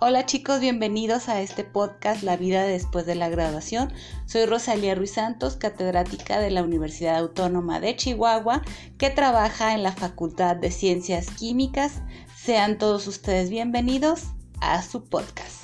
Hola chicos, bienvenidos a este podcast La vida después de la graduación. Soy Rosalía Ruiz Santos, catedrática de la Universidad Autónoma de Chihuahua, que trabaja en la Facultad de Ciencias Químicas. Sean todos ustedes bienvenidos a su podcast.